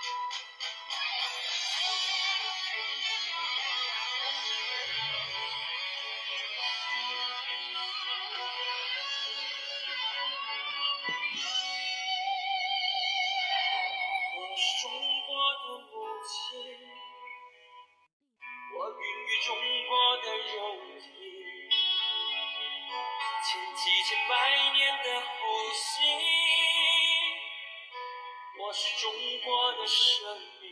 我是中国的母亲，我孕育中国的肉体，倾几千百年的呼吸。是中国的生命，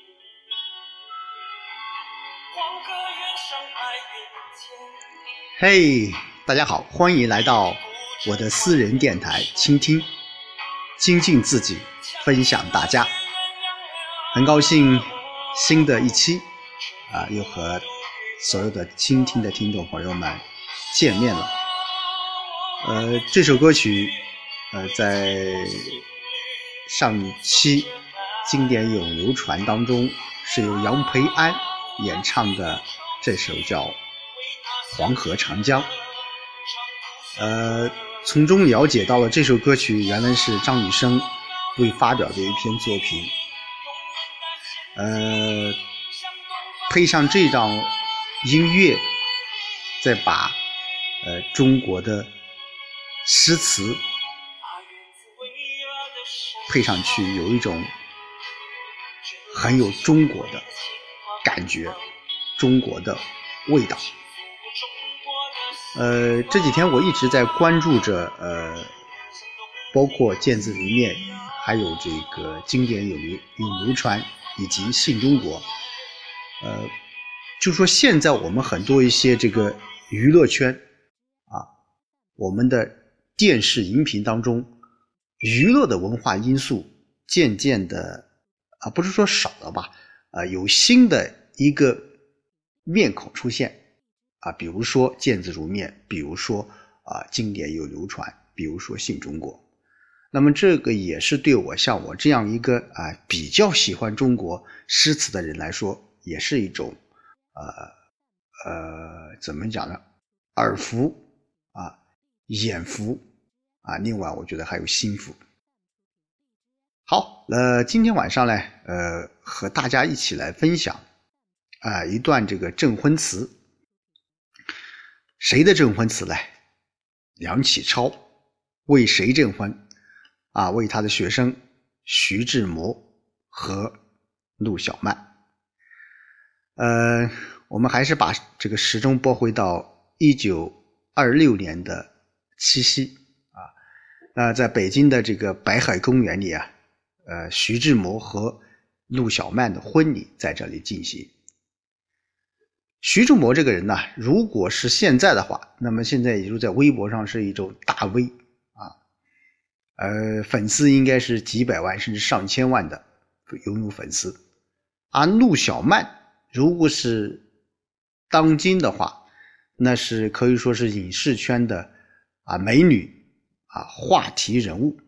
黄河远上白云间。嘿大家好，欢迎来到我的私人电台，倾听，精进自己，分享大家。很高兴新的一期啊，又和所有的倾听的听众朋友们见面了。呃，这首歌曲呃，在上期经典永流传当中是由杨培安演唱的，这首叫《黄河长江》。呃，从中了解到了这首歌曲原来是张雨生未发表的一篇作品。呃，配上这张音乐，再把呃中国的诗词配上去，有一种很有中国的感觉，中国的味道。呃，这几天我一直在关注着呃，包括见字如面，还有这个经典有流永流传。以及信中国，呃，就说现在我们很多一些这个娱乐圈啊，我们的电视荧屏当中，娱乐的文化因素渐渐的啊，不是说少了吧，啊，有新的一个面孔出现啊，比如说见字如面，比如说啊经典有流传，比如说信中国。那么这个也是对我像我这样一个啊比较喜欢中国诗词的人来说，也是一种呃呃怎么讲呢？耳福啊，眼福啊，另外我觉得还有心福。好，呃，今天晚上呢，呃，和大家一起来分享啊一段这个证婚词。谁的证婚词呢？梁启超为谁证婚？啊，为他的学生徐志摩和陆小曼。呃，我们还是把这个时钟拨回到一九二六年的七夕，那在北京的这个北海公园里啊，呃，徐志摩和陆小曼的婚礼在这里进行。徐志摩这个人呢，如果是现在的话，那么现在也就在微博上是一种大 V 啊。呃，粉丝应该是几百万甚至上千万的拥有粉丝，而陆小曼如果是当今的话，那是可以说是影视圈的啊美女啊话题人物，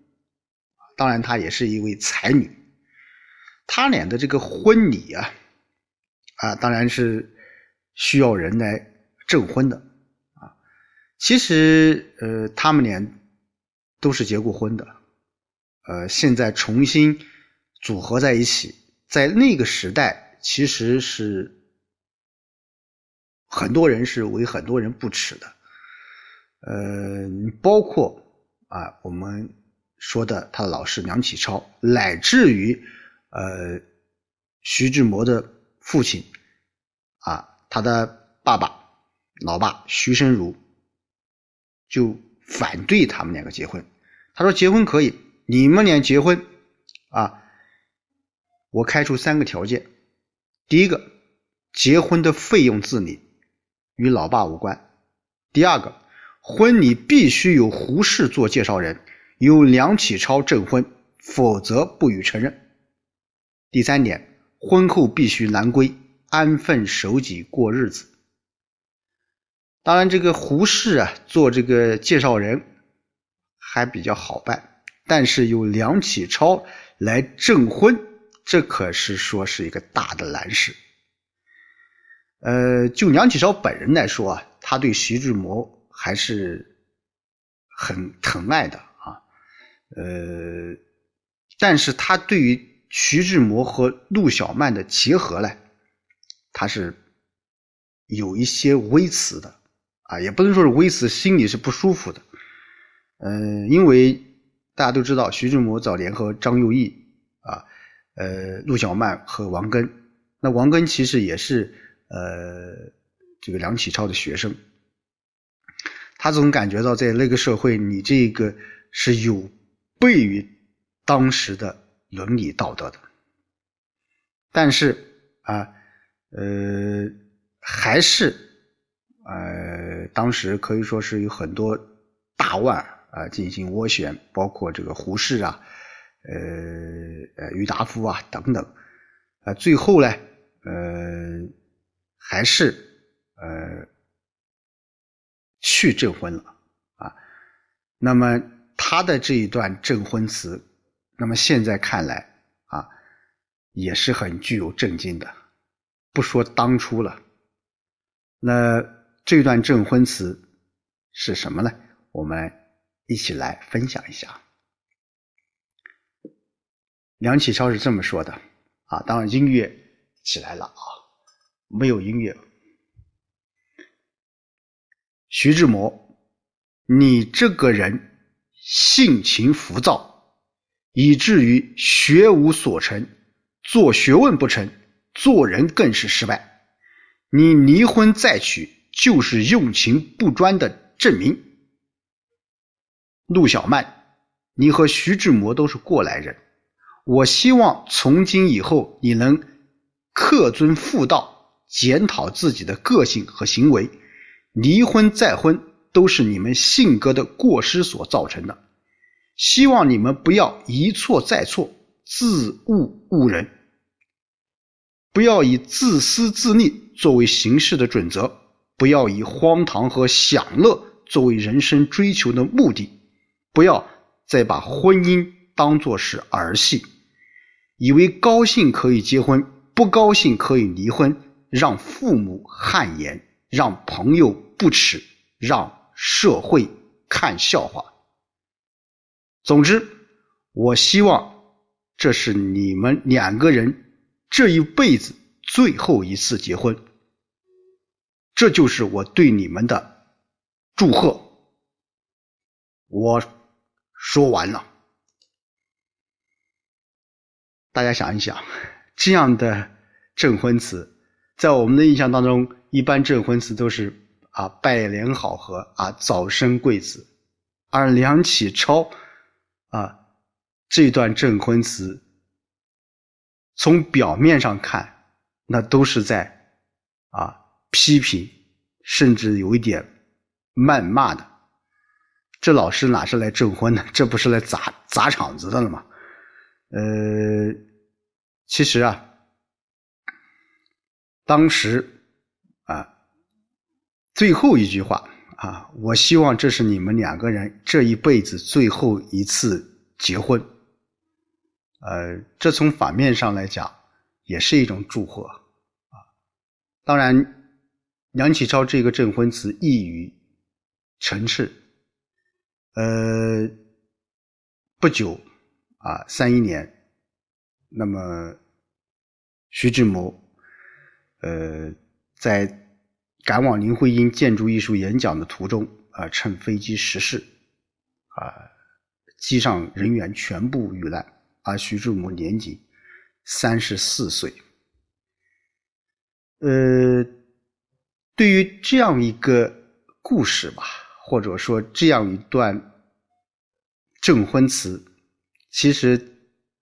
当然她也是一位才女，他俩的这个婚礼啊啊当然是需要人来证婚的啊，其实呃他们俩。都是结过婚的，呃，现在重新组合在一起，在那个时代其实是很多人是为很多人不耻的，呃，包括啊我们说的他的老师梁启超，乃至于呃徐志摩的父亲啊他的爸爸老爸徐申如就。反对他们两个结婚，他说结婚可以，你们俩结婚啊，我开出三个条件：第一个，结婚的费用自理，与老爸无关；第二个，婚礼必须有胡适做介绍人，由梁启超证婚，否则不予承认；第三点，婚后必须男归，安分守己过日子。当然，这个胡适啊，做这个介绍人还比较好办，但是由梁启超来证婚，这可是说是一个大的难事。呃，就梁启超本人来说啊，他对徐志摩还是很疼爱的啊，呃，但是他对于徐志摩和陆小曼的结合呢，他是有一些微词的啊，也不能说是微词，心里是不舒服的。嗯，因为大家都知道，徐志摩早年和张幼仪啊，呃，陆小曼和王根，那王根其实也是呃这个梁启超的学生，他总感觉到在那个社会，你这个是有悖于当时的。伦理道德的，但是啊，呃，还是呃，当时可以说是有很多大腕啊进行斡旋，包括这个胡适啊，呃呃，郁达夫啊等等，啊，最后呢，呃，还是呃去证婚了啊。那么他的这一段证婚词。那么现在看来啊，也是很具有震惊的。不说当初了，那这段证婚词是什么呢？我们一起来分享一下。梁启超是这么说的啊，当然音乐起来了啊，没有音乐。徐志摩，你这个人性情浮躁。以至于学无所成，做学问不成，做人更是失败。你离婚再娶，就是用情不专的证明。陆小曼，你和徐志摩都是过来人，我希望从今以后你能恪遵妇道，检讨自己的个性和行为。离婚再婚，都是你们性格的过失所造成的。希望你们不要一错再错，自误误人，不要以自私自利作为行事的准则，不要以荒唐和享乐作为人生追求的目的，不要再把婚姻当作是儿戏，以为高兴可以结婚，不高兴可以离婚，让父母汗颜，让朋友不耻，让社会看笑话。总之，我希望这是你们两个人这一辈子最后一次结婚。这就是我对你们的祝贺。我说完了。大家想一想，这样的证婚词，在我们的印象当中，一般证婚词都是啊百年好合啊早生贵子，而梁启超。啊，这段证婚词，从表面上看，那都是在啊批评，甚至有一点谩骂的。这老师哪是来证婚的？这不是来砸砸场子的了吗？呃，其实啊，当时，最后一句话。啊，我希望这是你们两个人这一辈子最后一次结婚。呃，这从反面上来讲，也是一种祝贺啊。当然，梁启超这个证婚词一语成谶。呃，不久啊，三一年，那么徐志摩，呃，在。赶往林徽因建筑艺术演讲的途中，啊，乘飞机失事，啊，机上人员全部遇难，而徐志摩年仅三十四岁。呃，对于这样一个故事吧，或者说这样一段证婚词，其实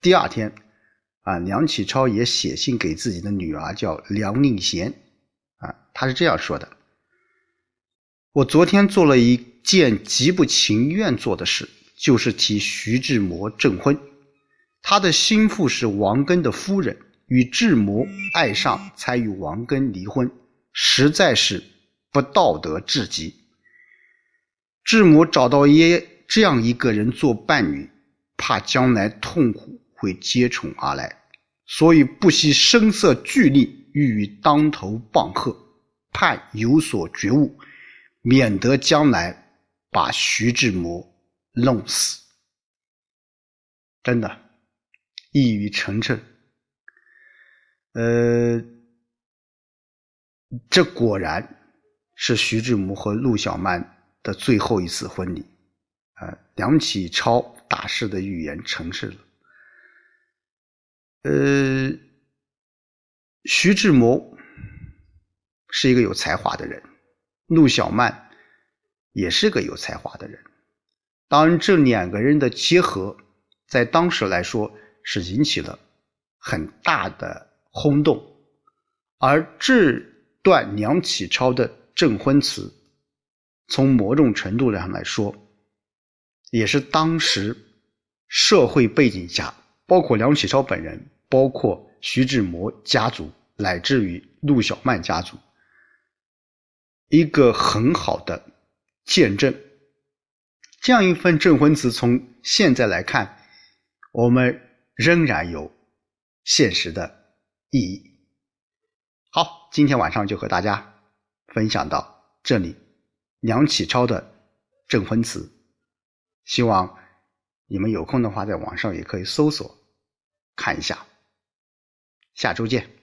第二天，啊，梁启超也写信给自己的女儿，叫梁令贤。他是这样说的：“我昨天做了一件极不情愿做的事，就是替徐志摩证婚。他的心腹是王根的夫人，与志摩爱上，才与王根离婚，实在是不道德至极。志摩找到一这样一个人做伴侣，怕将来痛苦会接踵而来，所以不惜声色俱厉。”欲与当头棒喝，盼有所觉悟，免得将来把徐志摩弄死。真的，一语成谶。呃，这果然是徐志摩和陆小曼的最后一次婚礼。啊，梁启超大师的预言成事了。呃，徐志摩是一个有才华的人，陆小曼也是个有才华的人。当然，这两个人的结合，在当时来说是引起了很大的轰动。而这段梁启超的证婚词，从某种程度上来说，也是当时社会背景下，包括梁启超本人，包括徐志摩家族，乃至于陆小曼家族，一个很好的见证。这样一份证婚词，从现在来看，我们仍然有现实的意义。好，今天晚上就和大家分享到这里，梁启超的证婚词，希望你们有空的话，在网上也可以搜索看一下。下周见。